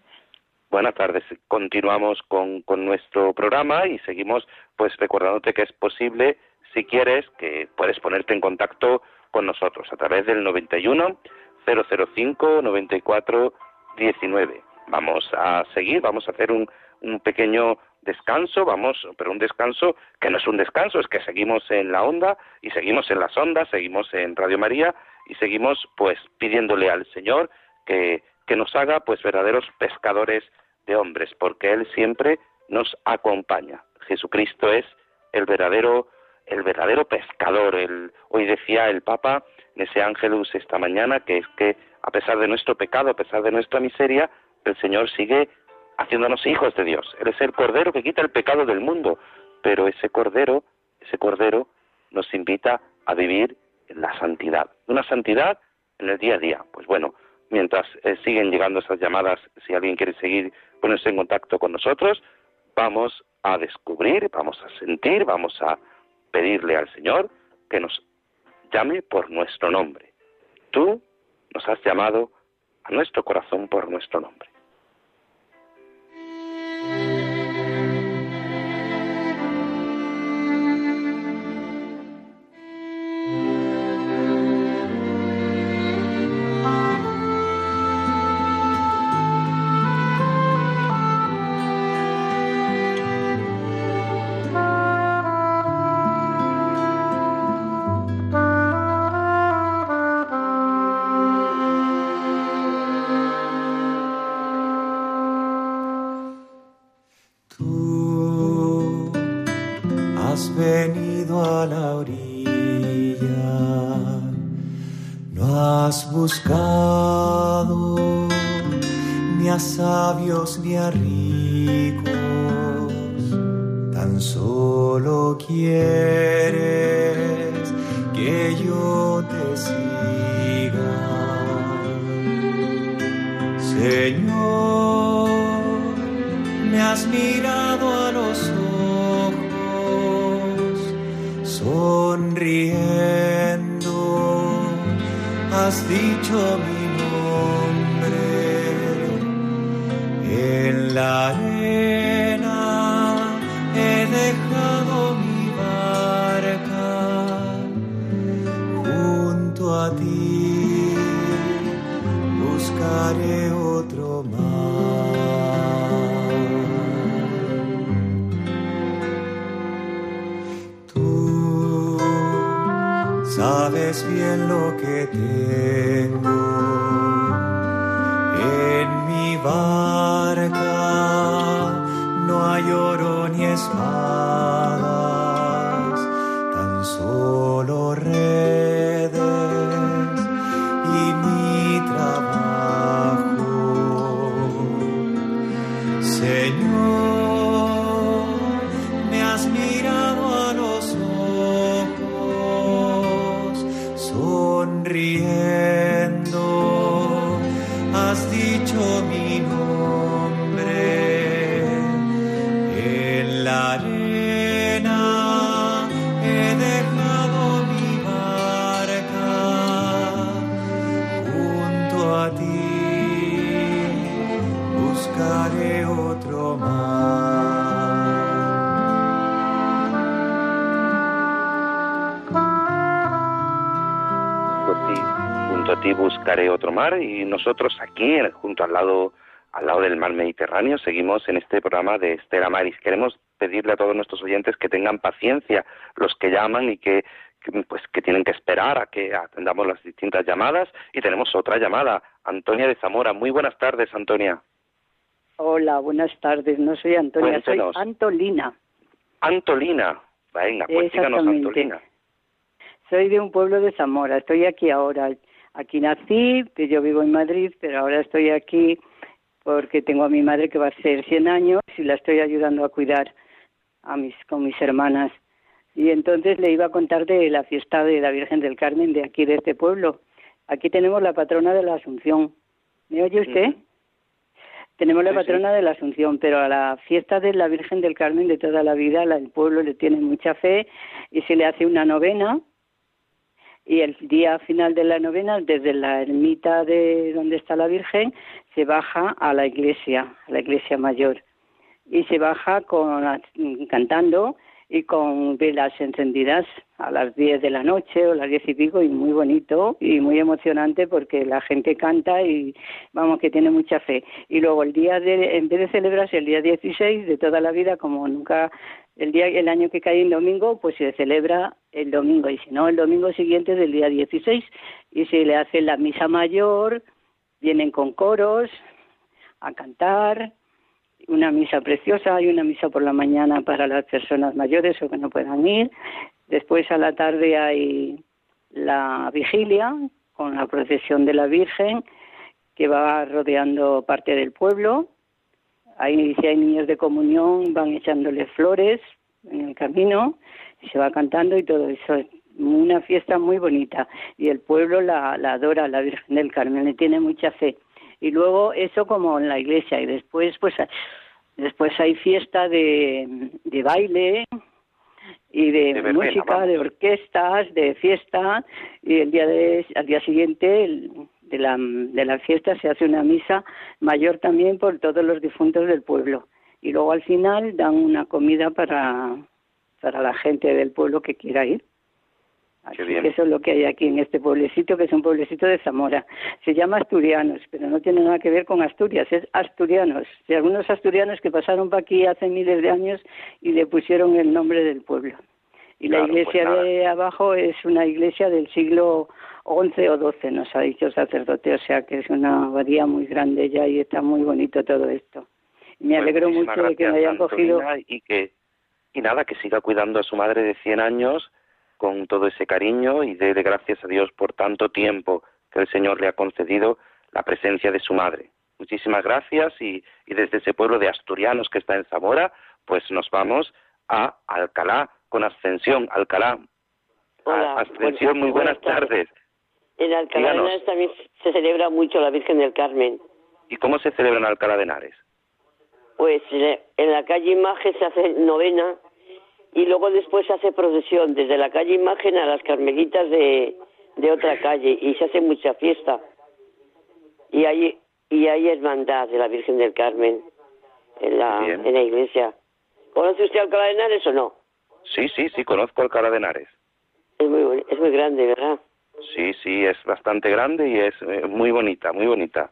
Buenas tardes. Continuamos con, con nuestro programa y seguimos pues recordándote que es posible, si quieres, que puedes ponerte en contacto con nosotros a través del 91 005 94 19. Vamos a seguir, vamos a hacer un, un pequeño descanso, vamos, pero un descanso que no es un descanso, es que seguimos en la onda y seguimos en las ondas, seguimos en Radio María y seguimos pues pidiéndole al Señor que que nos haga pues verdaderos pescadores de hombres, porque Él siempre nos acompaña. Jesucristo es el verdadero, el verdadero pescador. El, hoy decía el Papa en ese ángelus esta mañana que es que a pesar de nuestro pecado, a pesar de nuestra miseria, el Señor sigue haciéndonos hijos de Dios. Él es el Cordero que quita el pecado del mundo, pero ese Cordero, ese Cordero nos invita a vivir en la santidad, una santidad en el día a día. Pues bueno, mientras eh, siguen llegando esas llamadas, si alguien quiere seguir ponerse en contacto con nosotros, vamos a descubrir, vamos a sentir, vamos a pedirle al Señor que nos llame por nuestro nombre. Tú nos has llamado a nuestro corazón por nuestro nombre. Me has mirado a los ojos, sonriendo, has dicho mi nombre en la sabes bien lo que tengo en mi barca. No hay oro ni espadas, otro mar y nosotros aquí, junto al lado al lado del mar Mediterráneo, seguimos en este programa de Estela Maris. Queremos pedirle a todos nuestros oyentes que tengan paciencia, los que llaman y que, pues que tienen que esperar a que atendamos las distintas llamadas y tenemos otra llamada, Antonia de Zamora. Muy buenas tardes, Antonia. Hola, buenas tardes. No soy Antonia, Cuéntenos. soy Antolina. Antolina. Venga, pues díganos. Antolina. Soy de un pueblo de Zamora. Estoy aquí ahora. Aquí nací, que yo vivo en Madrid, pero ahora estoy aquí porque tengo a mi madre que va a ser 100 años y la estoy ayudando a cuidar a mis con mis hermanas. Y entonces le iba a contar de la fiesta de la Virgen del Carmen de aquí de este pueblo. Aquí tenemos la patrona de la Asunción. ¿Me oye usted? Tenemos la Sí, sí. patrona de la Asunción, pero a la fiesta de la Virgen del Carmen de toda la vida, la, el pueblo le tiene mucha fe y se le hace una novena. Y el día final de la novena, desde la ermita de donde está la Virgen, se baja a la iglesia, a la iglesia mayor. Y se baja con, cantando y con velas encendidas a las 10 de la noche o las 10 y pico y muy bonito y muy emocionante porque la gente canta y vamos que tiene mucha fe. Y luego el día de, en vez de celebrarse el día 16 de toda la vida, como nunca el día el año que cae en domingo, pues se celebra el domingo y si no el domingo siguiente del día 16 y se le hace la misa mayor, vienen con coros a cantar una misa preciosa, hay una misa por la mañana para las personas mayores o que no puedan ir. Después a la tarde hay la vigilia con la procesión de la Virgen que va rodeando parte del pueblo. Ahí si hay niños de comunión van echándole flores en el camino se va cantando y todo eso. Es una fiesta muy bonita y el pueblo la, la adora, la Virgen del Carmen, le tiene mucha fe y luego eso como en la iglesia y después pues después hay fiesta de, de baile y de, De verbena, música vamos. de orquestas de fiesta y el día de al día siguiente el- de la de la fiesta se hace una misa mayor también por todos los difuntos del pueblo y luego al final dan una comida para para la gente del pueblo que quiera ir Así que eso es lo que hay aquí en este pueblecito, que es un pueblecito de Zamora. Se llama Asturianos, pero no tiene nada que ver con Asturias, es Asturianos. De algunos asturianos que pasaron por aquí hace miles de años y le pusieron el nombre del pueblo. Y Claro, la iglesia pues nada. de abajo es una iglesia del siglo XI o XII, nos ha dicho el sacerdote, o sea que es una abadía muy grande ya y está muy bonito todo esto. Me alegro mucho de que me hayan cogido. Y que y nada, que siga cuidando a su madre de 100 años con todo ese cariño y dé gracias a Dios por tanto tiempo que el Señor le ha concedido la presencia de su madre. Muchísimas gracias y, y desde ese pueblo de asturianos que está en Zamora, pues nos vamos a Alcalá con Ascensión. Alcalá. Hola, Ascensión, muy buenas, tardes. En Alcalá de Henares también se celebra mucho la Virgen del Carmen. ¿Y cómo se celebra en Alcalá de Henares? Pues en la calle Imagen se hace novena y luego después se hace procesión desde la calle Imagen a las Carmelitas de, de otra calle y se hace mucha fiesta. Y hay, y hay hermandad de la Virgen del Carmen en la, en la iglesia. ¿Conoce usted Alcalá de Henares o no? Sí, sí, sí, conozco Alcalá de Henares. Es muy, es muy grande, ¿verdad? Sí, sí, es bastante grande y es eh, muy bonita, muy bonita.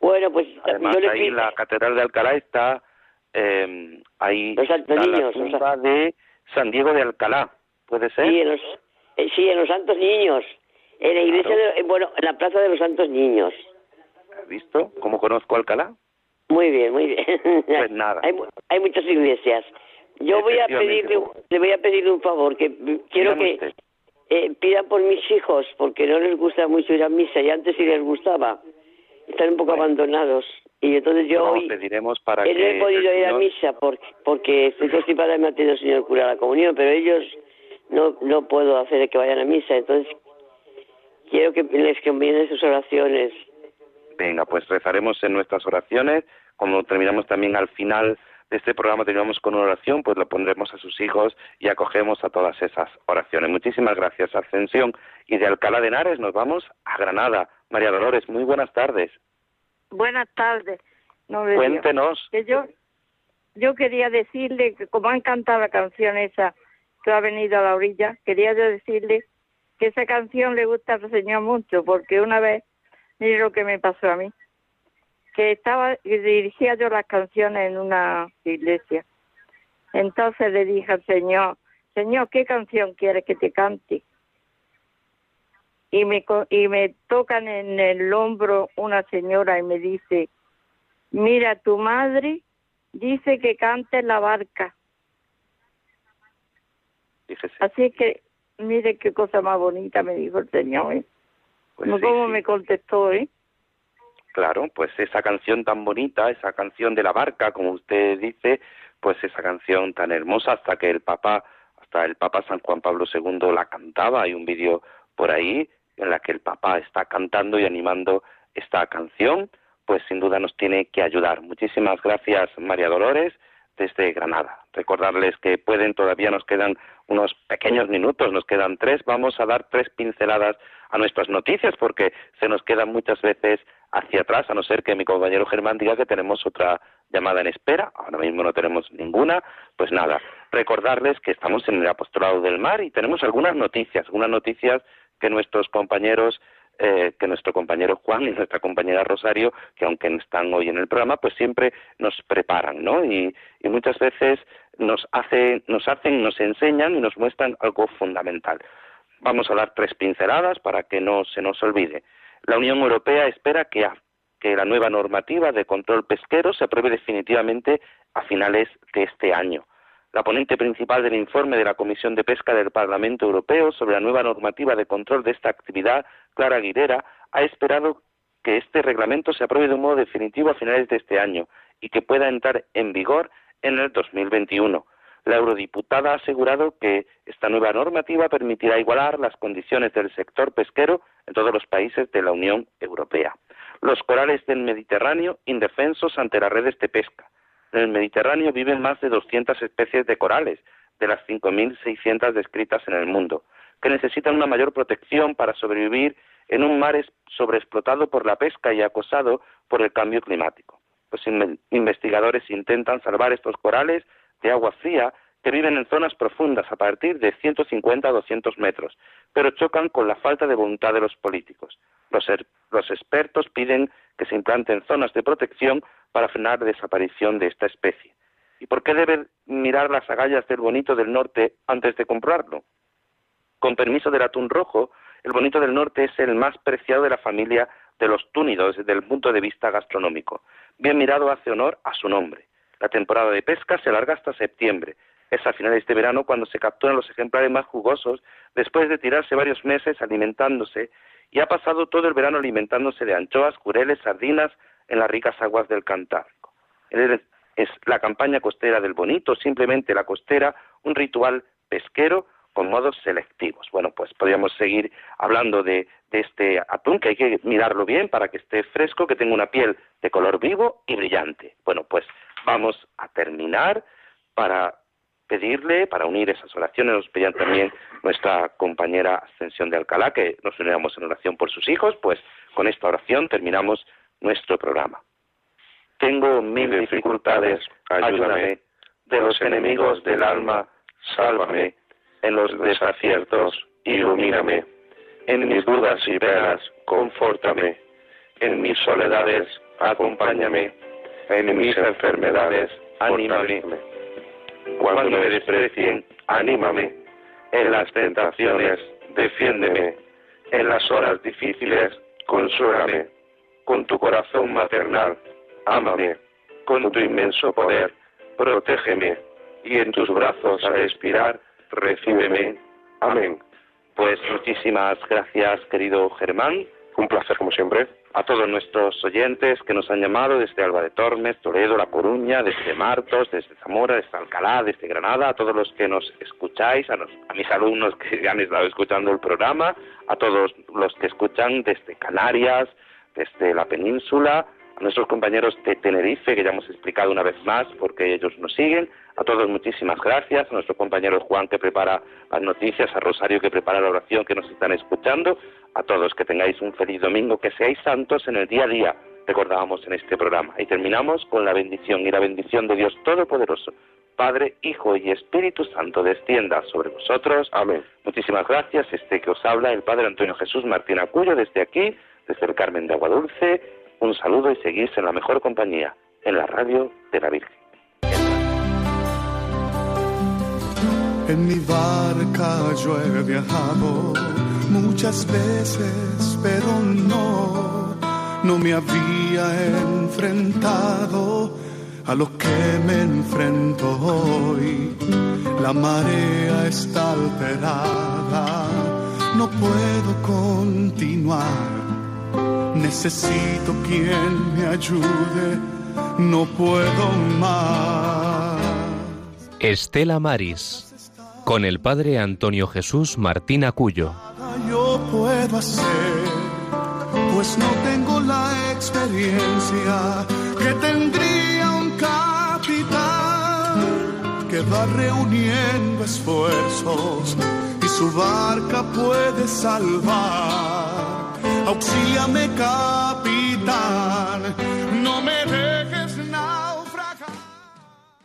Bueno, pues Además, ahí la Catedral de Alcalá está, eh, ahí los está la tumba de San Diego de Alcalá, ¿puede ser? Sí, en los, eh, sí, en los Santos Niños, en la iglesia, de, bueno, en la Plaza de los Santos Niños. ¿Has visto cómo conozco Alcalá? Muy bien, muy bien. Pues nada. hay, hay muchas iglesias. Yo voy a pedirle, le voy a pedir un favor, que quiero que eh, pidan por mis hijos, porque no les gusta mucho ir a misa, y antes sí les gustaba. Están un poco abandonados. Y entonces yo hoy pediremos para no he podido ir a misa porque, porque estoy constipada y me ha tenido el señor cura la comunión, pero ellos no no puedo hacer que vayan a misa. Entonces quiero que les convienen sus oraciones. Venga, pues rezaremos en nuestras oraciones. Como terminamos también al final este programa, terminamos con una oración, pues lo pondremos a sus hijos y acogemos a todas esas oraciones. Muchísimas gracias, Ascensión. Y de Alcalá de Henares nos vamos a Granada. María Dolores, muy buenas tardes. Buenas tardes. Cuéntenos. Que yo, yo quería decirle que como han cantado la canción esa que ha venido a la orilla, quería yo decirle que esa canción le gusta al Señor mucho, porque una vez, mire lo que me pasó a mí, que estaba, dirigía yo las canciones en una iglesia. Entonces le dije al Señor, Señor, ¿qué canción quieres que te cante? y me, y me tocan en el hombro una señora y me dice, mira, tu madre dice que cante la barca. Así que, mire qué cosa más bonita me dijo el Señor. ¿eh? Pues ¿Cómo me contestó? ¿eh? Claro, pues esa canción tan bonita, esa canción de la barca, como usted dice, pues esa canción tan hermosa hasta que el Papa, hasta el Papa San Juan Pablo II la cantaba, hay un vídeo por ahí en la que el papá está cantando y animando esta canción, pues sin duda nos tiene que ayudar. Muchísimas gracias, María Dolores, desde Granada. Recordarles que pueden, todavía nos quedan unos pequeños minutos, nos quedan tres, vamos a dar tres pinceladas a nuestras noticias porque se nos quedan muchas veces hacia atrás, a no ser que mi compañero Germán diga que tenemos otra llamada en espera, ahora mismo no tenemos ninguna, pues nada, recordarles que estamos en el apostolado del mar y tenemos algunas noticias, algunas noticias que nuestros compañeros eh, que nuestro compañero Juan y nuestra compañera Rosario, que aunque están hoy en el programa, pues siempre nos preparan, ¿no? Y, y muchas veces nos, hace, nos hacen, nos enseñan y nos muestran algo fundamental. Vamos a dar tres pinceladas para que no se nos olvide. La Unión Europea espera que, la nueva normativa de control pesquero se apruebe definitivamente a finales de este año. La ponente principal del informe de la Comisión de Pesca del Parlamento Europeo sobre la nueva normativa de control de esta actividad, Clara Aguilera, ha esperado que este reglamento se apruebe de un modo definitivo a finales de este año y que pueda entrar en vigor en el 2021. La eurodiputada ha asegurado que esta nueva normativa permitirá igualar las condiciones del sector pesquero en todos los países de la Unión Europea. Los corales del Mediterráneo indefensos ante las redes de pesca en el Mediterráneo viven más de 200 especies de corales, de las 5.600 descritas en el mundo, que necesitan una mayor protección para sobrevivir en un mar sobreexplotado por la pesca y acosado por el cambio climático. Los investigadores intentan salvar estos corales de agua fría que viven en zonas profundas a partir de 150 a 200 metros, pero chocan con la falta de voluntad de los políticos. Los, er-, los expertos piden que se implanten zonas de protección para frenar la desaparición de esta especie. ¿Y por qué debe mirar las agallas del bonito del norte antes de comprarlo? Con permiso del atún rojo, el bonito del norte es el más preciado de la familia de los túnidos desde el punto de vista gastronómico. Bien mirado hace honor a su nombre. La temporada de pesca se alarga hasta septiembre. Es a finales de este verano cuando se capturan los ejemplares más jugosos después de tirarse varios meses alimentándose y ha pasado todo el verano alimentándose de anchoas, cureles, sardinas en las ricas aguas del Cantábrico. Es la campaña costera del bonito, simplemente la costera, un ritual pesquero con modos selectivos. Bueno, pues podríamos seguir hablando de, este atún, que hay que mirarlo bien para que esté fresco, que tenga una piel de color vivo y brillante. Bueno, pues vamos a terminar para pedirle, para unir esas oraciones, nos pedían también nuestra compañera Ascensión de Alcalá, que nos uniéramos en oración por sus hijos, pues con esta oración terminamos nuestro programa. Tengo mil dificultades, ayúdame, de los enemigos del alma, sálvame en los desaciertos, ilumíname. En mis dudas y penas, confórtame. En mis soledades, acompáñame. En mis enfermedades, anímame. Cuando me desprecien, anímame. En las tentaciones, defiéndeme. En las horas difíciles, consuélame. Con tu corazón maternal, ámame. Con tu inmenso poder, protégeme. Y en tus brazos al expirar, recíbeme. Amén. Pues muchísimas gracias, querido Germán. Un placer, como siempre. A todos nuestros oyentes que nos han llamado desde Alba de Tormes, Toledo, La Coruña, desde Martos, desde Zamora, desde Alcalá, desde Granada, a todos los que nos escucháis, a, a mis alumnos que han estado escuchando el programa, a todos los que escuchan desde Canarias, desde la península, a nuestros compañeros de Tenerife, que ya hemos explicado una vez más porque ellos nos siguen. A todos muchísimas gracias, a nuestro compañero Juan que prepara las noticias, a Rosario que prepara la oración que nos están escuchando, a todos que tengáis un feliz domingo, que seáis santos en el día a día, recordábamos en este programa. Y terminamos con la bendición y la bendición de Dios Todopoderoso. Padre, Hijo y Espíritu Santo, descienda sobre vosotros. Amén. Muchísimas gracias. Este que os habla, el Padre Antonio Jesús Martín Acuyo, desde aquí, desde el Carmen de Aguadulce un saludo y seguís en la mejor compañía, en la radio de la Virgen. En mi barca yo he viajado muchas veces, pero no, no me había enfrentado a lo que me enfrento hoy. La marea está alterada, no puedo continuar Necesito quien me ayude, no puedo más. Estela Maris, con el padre Antonio Jesús Martín Acuyo. Yo puedo hacer, pues no tengo la experiencia que tendría un capitán que va reuniendo esfuerzos y su barca puede salvar auxíame capitán